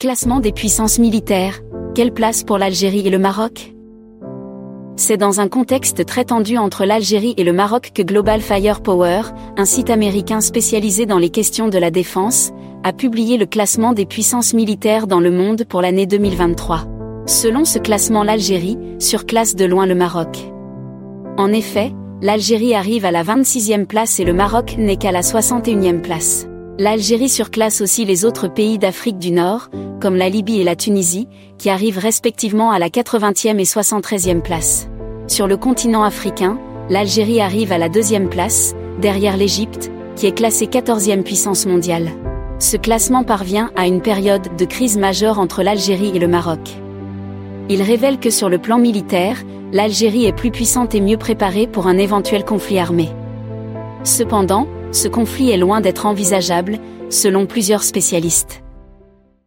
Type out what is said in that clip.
Classement des puissances militaires, quelle place pour l'Algérie et le Maroc? C'est dans un contexte très tendu entre l'Algérie et le Maroc que Global Firepower, un site américain spécialisé dans les questions de la défense, a publié le classement des puissances militaires dans le monde pour l'année 2023. Selon ce classement l'Algérie surclasse de loin le Maroc. En effet, l'Algérie arrive à la 26e place et le Maroc n'est qu'à la 61e place. L'Algérie surclasse aussi les autres pays d'Afrique du Nord, comme la Libye et la Tunisie, qui arrivent respectivement à la 80e et 73e place. Sur le continent africain, l'Algérie arrive à la deuxième place, derrière l'Égypte, qui est classée 14e puissance mondiale. Ce classement parvient à une période de crise majeure entre l'Algérie et le Maroc. Il révèle que sur le plan militaire, l'Algérie est plus puissante et mieux préparée pour un éventuel conflit armé. Cependant, ce conflit est loin d'être envisageable, selon plusieurs spécialistes.